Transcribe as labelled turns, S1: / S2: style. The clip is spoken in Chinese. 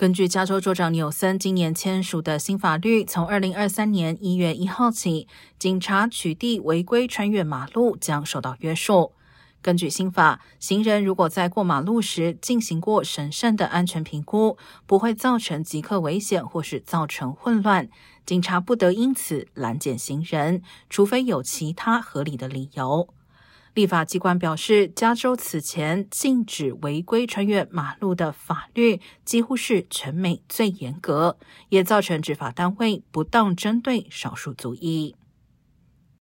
S1: 根据加州州长纽森今年签署的新法律，从二零二三年一月一号起，警察取缔违规穿越马路将受到约束。根据新法，行人如果在过马路时进行过审慎的安全评估，不会造成即刻危险或是造成混乱，警察不得因此拦截行人，除非有其他合理的理由。立法机关表示，加州此前禁止违规穿越马路的法律几乎是全美最严格，也造成执法单位不当针对少数族裔。